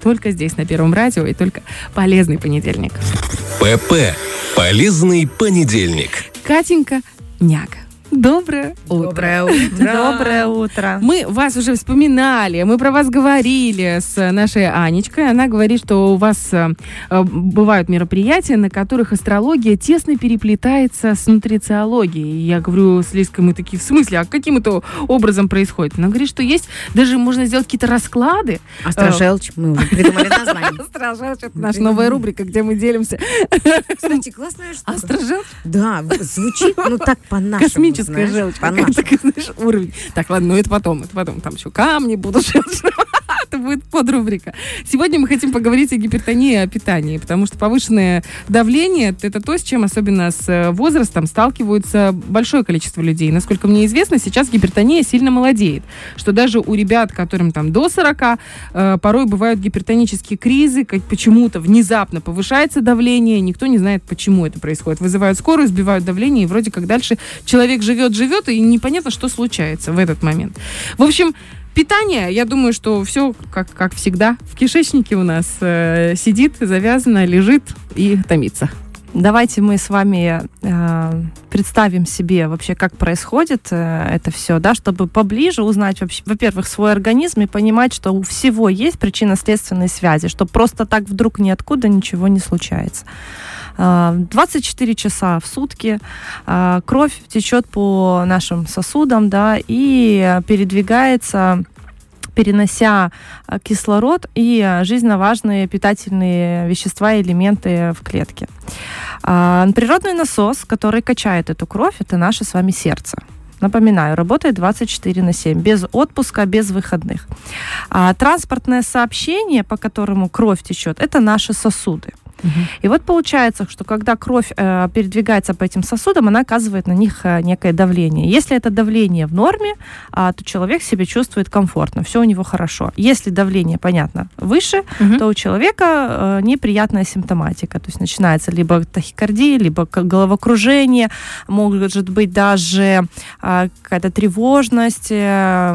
Только здесь, на Первом радио, и только полезный понедельник. ПП. Полезный понедельник. Катенька Няга. Доброе утро. Доброе утро. Доброе утро. Мы вас уже вспоминали, мы про вас говорили с нашей Анечкой. Она говорит, что у вас э, э, бывают мероприятия, на которых астрология тесно переплетается с нутрициологией. Я говорю с Лиской, мы такие, в смысле, а каким это образом происходит? Она говорит, что есть, даже можно сделать какие-то расклады. Астрожелчь, мы уже придумали название. Астрожелчь, это наша новая рубрика, где мы делимся. Кстати, классная штука. Астрожелчь? Да, звучит, ну так по-нашему. Знаешь, желчь. По-нашему. Такой, знаешь, уровень. Так, ладно, ну это потом, это потом. Там еще камни будут. Это будет подрубрика. Сегодня мы хотим поговорить о гипертонии и о питании, потому что повышенное давление – это то, с чем особенно с э, возрастом сталкиваются большое количество людей. Насколько мне известно, сейчас гипертония сильно молодеет, что даже у ребят, которым там до 40, э, порой бывают гипертонические кризы, как почему-то внезапно повышается давление, никто не знает, почему это происходит. Вызывают скорую, сбивают давление, и вроде как дальше человек живет-живет, и непонятно, что случается в этот момент. В общем, Питание, я думаю, что все, как, как всегда, в кишечнике у нас э, сидит, завязано, лежит и томится. Давайте мы с вами э, представим себе вообще, как происходит э, это все, да, чтобы поближе узнать вообще, во-первых, свой организм и понимать, что у всего есть причинно-следственные связи, что просто так вдруг ниоткуда ничего не случается. Э, 24 часа в сутки э, кровь течет по нашим сосудам, да, и передвигается перенося э, кислород и жизненно важные питательные вещества и элементы в клетке. А, Природный насос, который качает эту кровь, это наше с вами сердце. Напоминаю, работает 24 на 7, без отпуска, без выходных. А транспортное сообщение, по которому кровь течет, это наши сосуды. И вот получается, что когда кровь э, передвигается по этим сосудам, она оказывает на них э, некое давление. Если это давление в норме, а, то человек себя чувствует комфортно, все у него хорошо. Если давление, понятно, выше, Мгм. то у человека э, неприятная симптоматика. То есть начинается либо тахикардия, либо головокружение, может быть даже а, какая-то тревожность, э,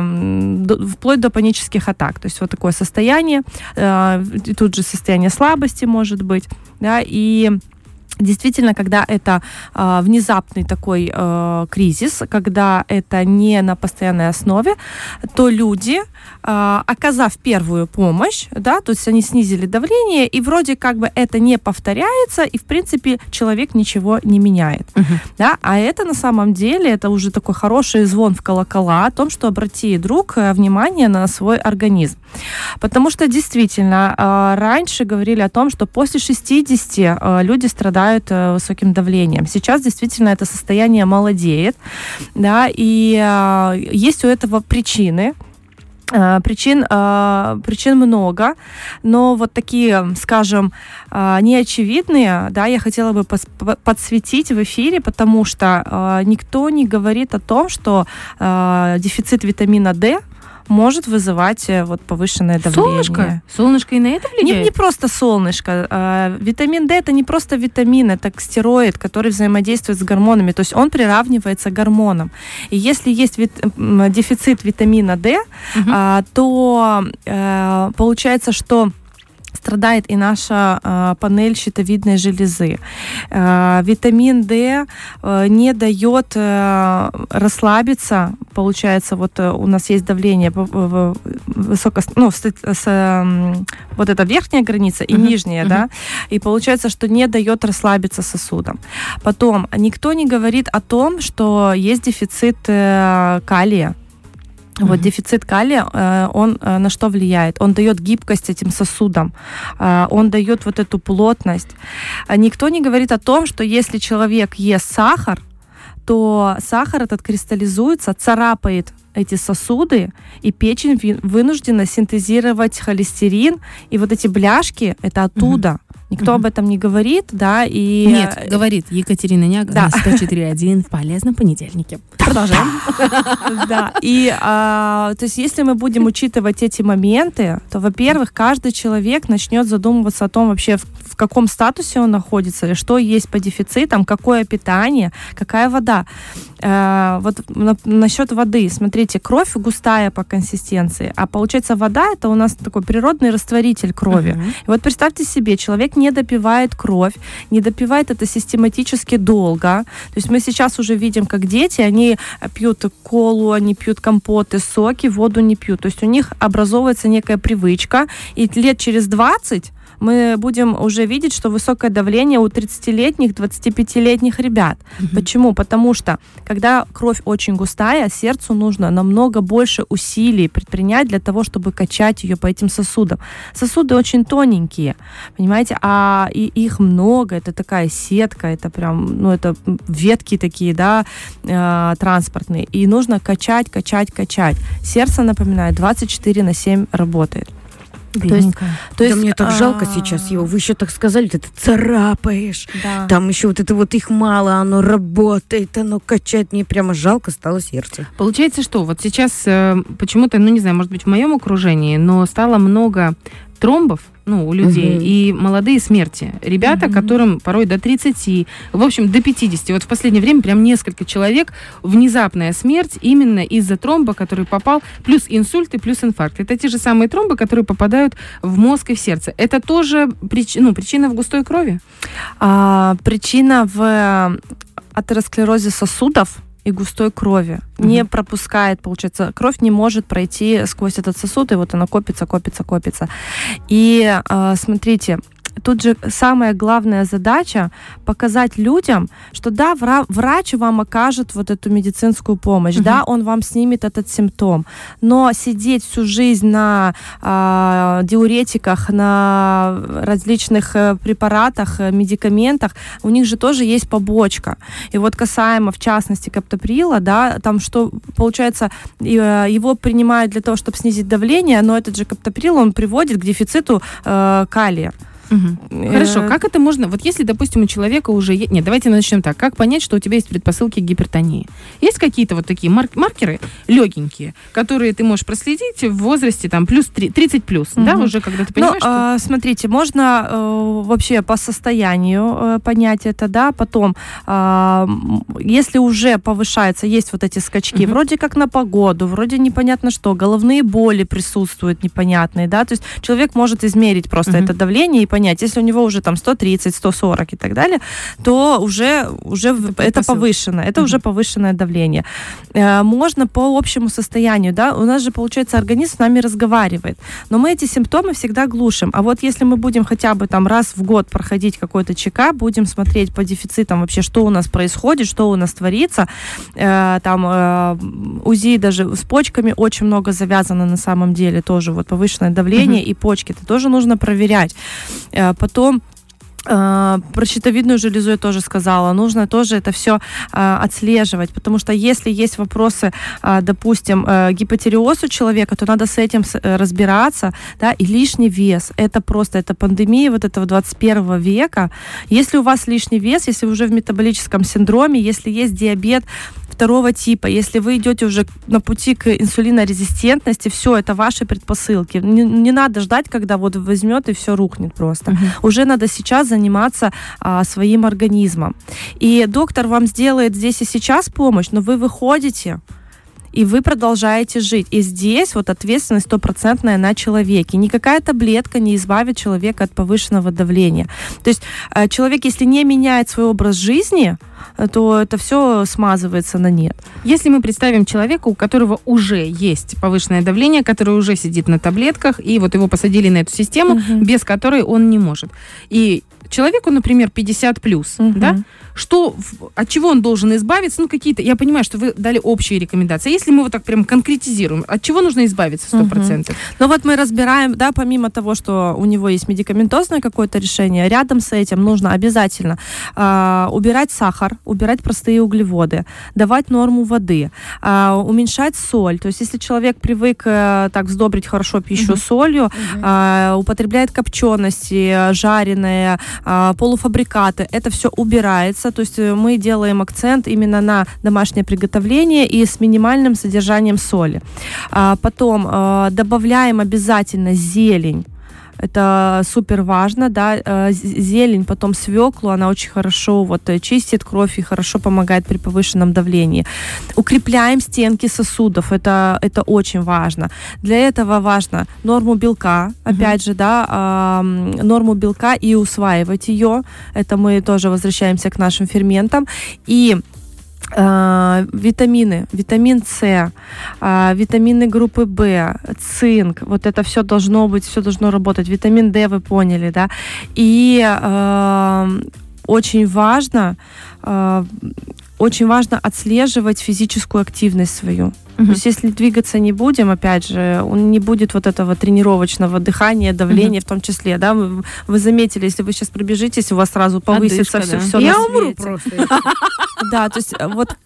до- вплоть до панических атак. То есть вот такое состояние. э, тут же состояние слабости может быть. Да, и Действительно, когда это э, внезапный такой э, кризис, когда это не на постоянной основе, то люди, э, оказав первую помощь, да, то есть они снизили давление, и вроде как бы это не повторяется, и в принципе человек ничего не меняет. Да? А это на самом деле, это уже такой хороший звон в колокола о том, что обрати, друг, э, внимание на свой организм. Потому что действительно, э, раньше говорили о том, что после 60 э, люди страдают э, высоким давлением. Сейчас действительно это состояние молодеет, да, и э, есть у этого причины. Э, Причин, причин много, но вот такие, скажем, неочевидные, да, я хотела бы подсветить в эфире, потому что никто не говорит о том, что дефицит витамина D может вызывать э, вот повышенное давление. Солнышко? Солнышко и на это Не, влияет? не просто солнышко. А, витамин D это не просто витамин, это стероид, который взаимодействует с гормонами. То есть он приравнивается к гормонам. И если есть вит- дефицит витамина D, Мгм. а, то э, получается, что страдает и наша э, панель щитовидной железы. Э, витамин D э, не дает э, расслабиться. Получается, вот э, у нас есть давление в- высоко, ну, с, с, вот эта верхняя граница и Мгм, нижняя, мгм. да, и получается, что не дает расслабиться сосудам. Потом никто не говорит о том, что есть дефицит э, калия. Вот Мгм. дефицит калия, э, он э, на что влияет? Он дает гибкость этим сосудам, э, он дает вот эту плотность. А Никто не говорит о том, что если человек ест сахар, то сахар этот кристаллизуется, царапает эти сосуды, и печень вынуждена синтезировать холестерин, и вот эти бляшки, это оттуда. Никто Мгм. об этом не говорит, да, и... Нет, говорит Екатерина Няга Да. на 104.1 в полезном понедельнике. Продолжаем. Да, и а, то есть если мы будем учитывать эти моменты, то, во-первых, каждый человек начнет задумываться о том вообще, в, каком статусе он находится, что есть по дефицитам, какое питание, какая вода. Э, вот на- насчет воды, смотрите, кровь густая по консистенции, а получается вода это у нас такой природный растворитель крови. Мгм. И вот представьте себе, человек не допивает кровь, не допивает это систематически долго. То есть мы сейчас уже видим, как дети, они пьют колу, они пьют компоты, соки, воду не пьют. То есть у них образовывается некая привычка, и лет через 20 мы будем уже видеть, что высокое давление у 30-летних, 25-летних ребят. Почему? Потому что, когда кровь очень густая, сердцу нужно намного больше усилий предпринять для того, чтобы качать ее по этим сосудам. Сосуды очень тоненькие, понимаете, а и их много, это такая сетка, это прям, ну, это ветки такие, да, э, транспортные, и нужно качать, качать, качать. Сердце, напоминаю, 24 на 7 работает. То есть, то Да есть, мне так жалко а, сейчас его. Вы еще так сказали, ты царапаешь. Да. Там еще вот это вот их мало, оно работает, оно качает. Мне прямо жалко стало сердце. Получается, что вот сейчас э, почему-то, ну не знаю, может быть, в моем окружении, но стало много тромбов, ну, у людей, Мгм. и молодые смерти. Ребята, Мгм. которым порой до 30, в общем, до 50. Вот в последнее время прям несколько человек, внезапная смерть именно из-за тромба, который попал, плюс инсульты, плюс инфаркт. Это те же самые тромбы, которые попадают в мозг и в сердце. Это тоже прич- ну, причина в густой крови? А, причина в э, атеросклерозе сосудов и густой крови. Не Мгм. пропускает, получается, кровь не может пройти сквозь этот сосуд, и вот она копится, копится, копится. И а, смотрите, тут же самая главная задача показать людям, что да, вра- врач вам окажет вот эту медицинскую помощь, Мгм. да, он вам снимет этот симптом, но сидеть всю жизнь на а, диуретиках, на различных э, препаратах, э, медикаментах, у них же тоже есть побочка. И вот касаемо, в частности, каптоприла, да, там что, получается, э, его принимают для того, чтобы снизить давление, но этот же каптоприл, он приводит к дефициту э, калия. Хорошо, Э, как это можно? Вот если, допустим, у человека уже... е- Нет, давайте начнем так. Как понять, что у тебя есть предпосылки к гипертонии? Есть какие-то вот такие мар- маркеры легенькие, которые ты можешь проследить в возрасте там плюс три- 30 плюс, да, Мгм. уже когда ты Ну, понимаешь, что... а, смотрите, можно э, вообще по состоянию э, понять это, да, потом, м, если уже повышается, есть вот эти скачки, Мгм. вроде как на погоду, вроде непонятно что, головные боли присутствуют непонятные, да, то есть человек может измерить просто Мгм. это давление и понять, если у него уже там 130, 140 и так далее, то уже, уже это, предпосылка. повышено, это Мгм. уже повышенное давление. Э, Можно по общему состоянию, да, у нас же, получается, организм с нами разговаривает, но мы эти симптомы всегда глушим. А вот если мы будем хотя бы там раз в год проходить какой-то ЧК, будем смотреть по дефицитам вообще, что у нас происходит, что у нас творится, э, там э, УЗИ даже с почками очень много завязано на самом деле тоже, вот повышенное давление Мгм. и почки, это тоже нужно проверять. Э, Потом э, про щитовидную железу я тоже сказала. Нужно тоже это все отслеживать, потому что если есть вопросы, а, допустим, э, гипотереоз у человека, то надо с этим э, разбираться, да, и лишний вес. Это просто, это пандемия вот этого 21 века. Если у вас лишний вес, если вы уже в метаболическом синдроме, если есть диабет второго типа, если вы идете уже на пути к инсулинорезистентности, все, это ваши предпосылки. Не, не надо ждать, когда вот возьмет и все рухнет просто Мгм. уже надо сейчас заниматься а, своим организмом. И доктор вам сделает здесь и сейчас помощь, но вы выходите и вы продолжаете жить. И здесь вот ответственность стопроцентная на человеке. Никакая таблетка не избавит человека от повышенного давления. То есть э, человек, если не меняет свой образ жизни, э, то это все смазывается на нет. Если мы представим человека, у которого уже есть повышенное давление, который уже сидит на таблетках, и вот его посадили на эту систему, Мгм. без которой он не может. И человеку, например, 50 плюс, Мгм. да, что, от чего он должен избавиться, ну, какие-то, я понимаю, что вы дали общие рекомендации. Если мы вот так прям конкретизируем, от чего нужно избавиться 100%? Ну вот мы разбираем, да, помимо того, что у него есть медикаментозное какое-то решение, рядом с этим нужно обязательно а, убирать сахар, убирать простые углеводы, давать норму воды, а, уменьшать соль. То есть если человек привык э, так сдобрить хорошо пищу Мгм. солью, а, употребляет копчености, жареные, полуфабрикаты, это все убирается. То есть э, мы делаем акцент именно на домашнее приготовление и с минимальным содержанием соли. А, потом э, добавляем обязательно зелень Это супер важно, да. Э, Зелень, потом свеклу, она очень хорошо вот э, чистит кровь и хорошо помогает при повышенном давлении. Укрепляем стенки сосудов, это, это очень важно. Для этого важно норму белка, опять же, да, ам, норму белка и усваивать ее. Это мы тоже возвращаемся к нашим ферментам. И а, витамины, витамин С, а, витамины группы В, цинк, вот это все должно быть, все должно работать. Витамин D вы поняли, да? И а, очень важно, а, очень важно отслеживать физическую активность свою. То есть, если двигаться не будем, опять же, он не будет вот этого тренировочного дыхания, давления в том числе, да. Вы, вы заметили, если вы сейчас пробежитесь, у вас сразу повысится Одышка, все, да. Я умру просто. Да, то есть э, вот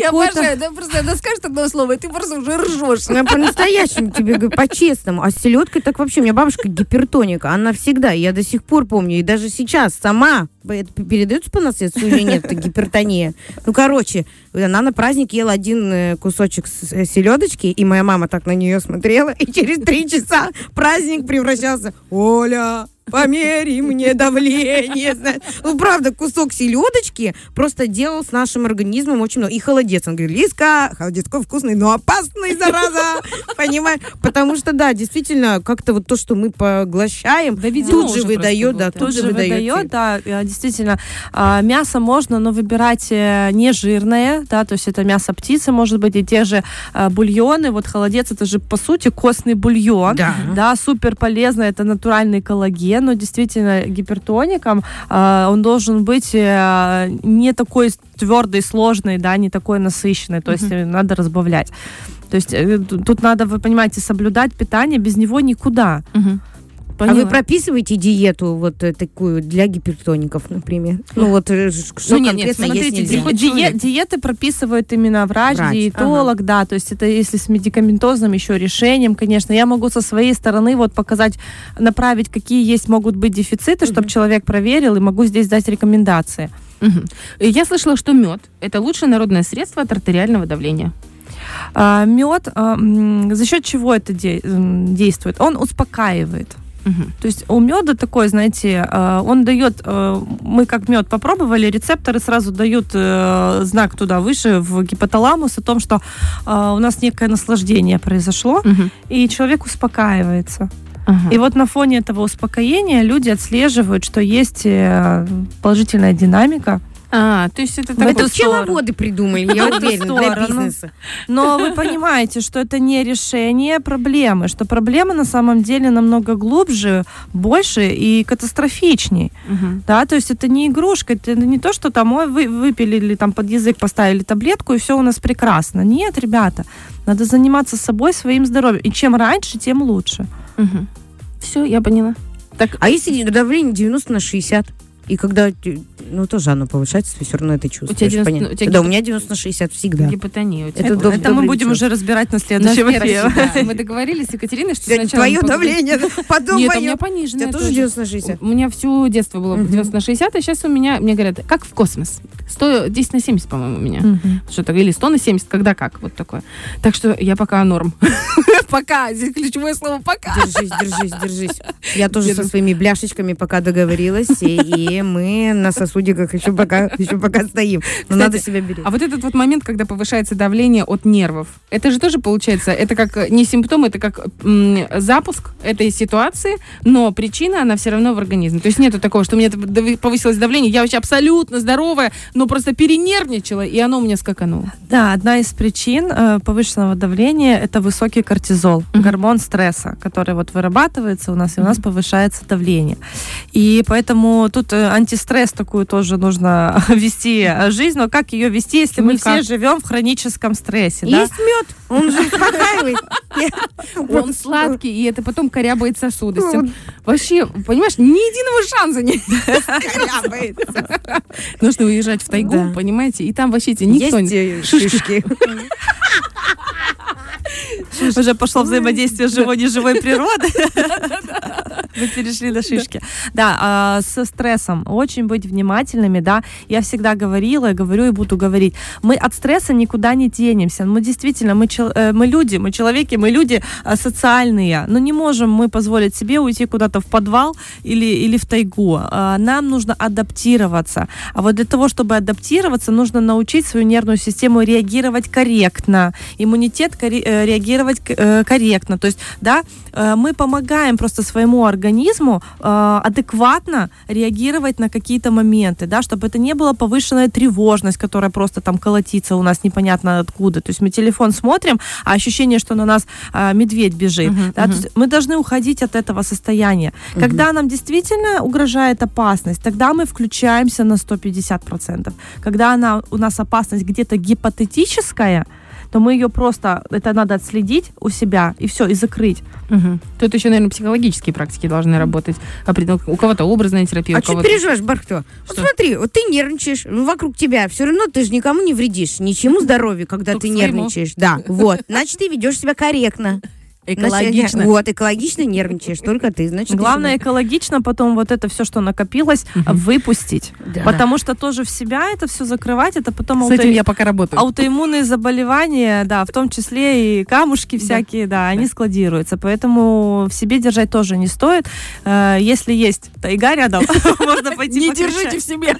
Я обожаю, да, просто она скажет одно слово, и ты просто уже ржешь. Я по-настоящему тебе говорю, по-честному. А с селедкой так вообще. У меня бабушка гипертоника. Она всегда, я до сих пор помню, и даже сейчас сама это передается по наследству или нет, это гипертония. Ну, короче, она на праздник ела один э, кусочек с- селедочки, и моя мама так на нее смотрела, и через три часа праздник превращался. Оля, померяй мне давление. знаешь. Ну, правда, кусок селедочки просто делал с нашим организмом очень много. И холодец. Он говорит, Лиска, холодец такой вкусный, но опасный, зараза. Понимаешь? Потому что, да, действительно, как-то вот то, что мы поглощаем, Доведено тут уже же выдает, да, тут Тут же выдает. да, действительно. а, Мясо можно, но выбирать э, не жирное, да, то есть это мясо птицы, может быть, и те же а, бульоны. Вот холодец, это же, по сути, костный бульон. Да. Да, супер полезно, это натуральный коллаген, но действительно гипертоником а, он должен быть э, не такой твердый, сложный, да, не такой насыщенный, то есть э, надо разбавлять. То есть э, тут надо, вы понимаете, соблюдать питание, без него никуда. А вы прописываете диету вот э, такую для гипертоников, например? Ну вот э, что Ну, нет, нет, конкретно есть смотрите, нельзя? диет- Ди- человек. диеты прописывает именно врач, Врач, диетолог, да, то есть это если с медикаментозным еще решением, конечно, я могу со своей стороны вот показать, направить, какие есть могут быть дефициты, чтобы человек проверил, и могу здесь дать рекомендации. И Я слышала, что мед – это лучшее народное средство от артериального давления. А, мед, а, за счет чего это де- действует? Он успокаивает. Мгм. То есть у меда такой, знаете, э, он дает, э, мы как мед попробовали, рецепторы сразу дают э, знак туда выше, в гипоталамус, о том, что у нас некое наслаждение произошло, Мгм. и человек успокаивается. Ага. И вот на фоне этого успокоения люди отслеживают, что есть положительная динамика. А, то есть это эту Это пчеловоды придумали, я уверена, для сторону. бизнеса. Но вы понимаете, что это не решение проблемы, что проблема на самом деле намного глубже, больше и катастрофичней. Да, то есть это не игрушка, это не то, что там ой, вы выпили или там под язык поставили таблетку и все у нас прекрасно. Нет, ребята, надо заниматься собой, своим здоровьем. И чем раньше, тем лучше. Все, я поняла. Так, А если давление 90 на 60? И когда, ну, тоже оно повышается, ты все равно это чувствуешь. 90 понятно. у тебя да, у меня 90 на 60 всегда. гипотония у тебя. Это Это, доб- мы будем вечер. уже разбирать на следующем эфире. да. Мы договорились с Екатериной, что Твое сначала... поговорим- давление, потом Нет, у меня мое. У пониженное тебя тоже тоже. 90 на 60? У меня все детство было Мгм. 90 на 60, а сейчас у меня, мне говорят, как в космос. 100, 10 на 70, по-моему, у меня. Что-то, или 100 на 70, когда как, вот такое. Так что я пока норм. Пока, здесь ключевое слово пока. Держись, держись, держись. Я тоже со своими бляшечками пока договорилась, и, и мы на сосудиках еще пока, еще пока стоим. Но надо себя беречь. А вот этот вот момент, когда повышается давление от нервов, это же тоже получается, это как э, не симптом, это как м, запуск этой ситуации, но причина, она все равно в организме. То есть нету такого, что у меня повысилось давление, я вообще абсолютно здоровая, но просто перенервничала, и оно у меня скакануло. Да, одна из причин э, повышенного давления это высокий кортизол, Мгм. гормон стресса, который вот вырабатывается у нас, и у нас повышается давление. И поэтому тут э, антистресс такую тоже нужно вести э, жизнь, но как ее вести, если мы и все живем в хроническом стрессе, да? Есть мед, он же успокаивает. Он сладкий, и это потом корябает сосуды. Вообще, понимаешь, ни единого шанса не Нужно уезжать в тайгу, понимаете, и там вообще тебе никто не... э, шишки. Уже пошло взаимодействие живой-неживой природы. Вы перешли до шишки. Да, а, со стрессом очень быть внимательными, да. Я всегда говорила, говорю и буду говорить. Мы от стресса никуда не денемся. Мы действительно, мы, э, мы люди, мы человеки, мы люди а, социальные. Но не можем мы позволить себе уйти куда-то в подвал или, или в тайгу. А, Нам нужно адаптироваться. А вот для того, чтобы адаптироваться, нужно научить свою нервную систему реагировать корректно, иммунитет э, реагировать э, корректно. То есть, да, э, мы помогаем просто своему организму э, адекватно реагировать на какие-то моменты, да, чтобы это не была повышенная тревожность, которая просто там колотится у нас непонятно откуда. То есть мы телефон смотрим, а ощущение, что на нас э, медведь бежит. Мгм, да, то есть мы должны уходить от этого состояния. Когда нам действительно угрожает опасность, тогда мы включаемся на 150%. Когда она, у нас опасность где-то гипотетическая, то мы ее просто, это надо отследить у себя и все, и закрыть. Мгм. Тут еще, наверное, психологические практики должны работать. Определенно, У кого-то образная терапия, А что переживаешь, Бархто? Вот смотри, вот ты нервничаешь, ну, вокруг тебя все равно ты же никому не вредишь, ничему здоровью, когда Только ты своему. нервничаешь. Да, вот. Значит, ты ведешь себя корректно. Экологично. Значит, Вот, экологично нервничаешь, только ты. Значит, Главное себя- экологично потом вот это все, что накопилось, выпустить. Да. Потому что тоже в себя это все закрывать, это потом С ауто- этим я пока работаю. аутоиммунные заболевания, да, в том числе и камушки всякие, да, они складируются. Поэтому в себе держать тоже не стоит. Э, Если есть тайга рядом, можно пойти Не держите в себе.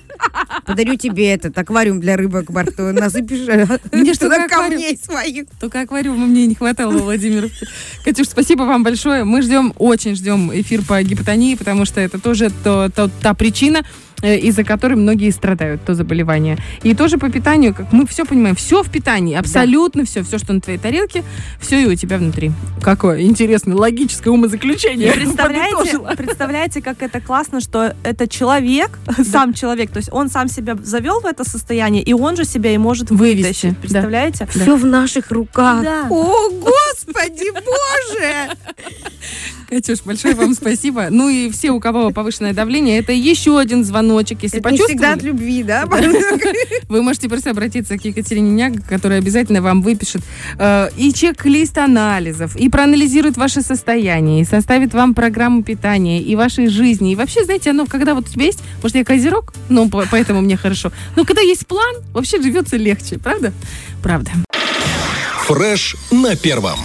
Подарю тебе этот аквариум для рыбок, Бархто. Насыпешь э, Мне что, туда аквариум? камней своих. Только аквариума мне не хватало во Владимировке. Катюш, спасибо вам большое. Мы ждем, очень ждем эфир по гипотонии, потому что это тоже то- то- та причина, из-за которой многие страдают, то заболевание. И тоже по питанию, как мы все понимаем, все в питании, абсолютно все, все, что на твоей тарелке, все и у тебя внутри. Какое интересное, логическое умозаключение. И Представляете, представляете, как это классно, что это человек, сам человек, то есть он сам себя завел в это состояние, и он же себя и может Вывести, вытащить. да. Представляете? Все в наших руках. Да. О, Господи, Боже! Катюш, большое вам спасибо. Ну и все, у кого повышенное давление, это еще один звоночек. Если Это не всегда от почувствовали, любви, да? вы можете просто обратиться к Екатерине Няг, которая обязательно вам выпишет э, и чек-лист анализов, и проанализирует ваше состояние, и составит вам программу питания, и вашей жизни. И вообще, знаете, оно, когда вот у тебя есть, может, я козерог, ну, по- поэтому мне хорошо. Но когда есть план, вообще живется легче, правда? Правда. Фреш на первом.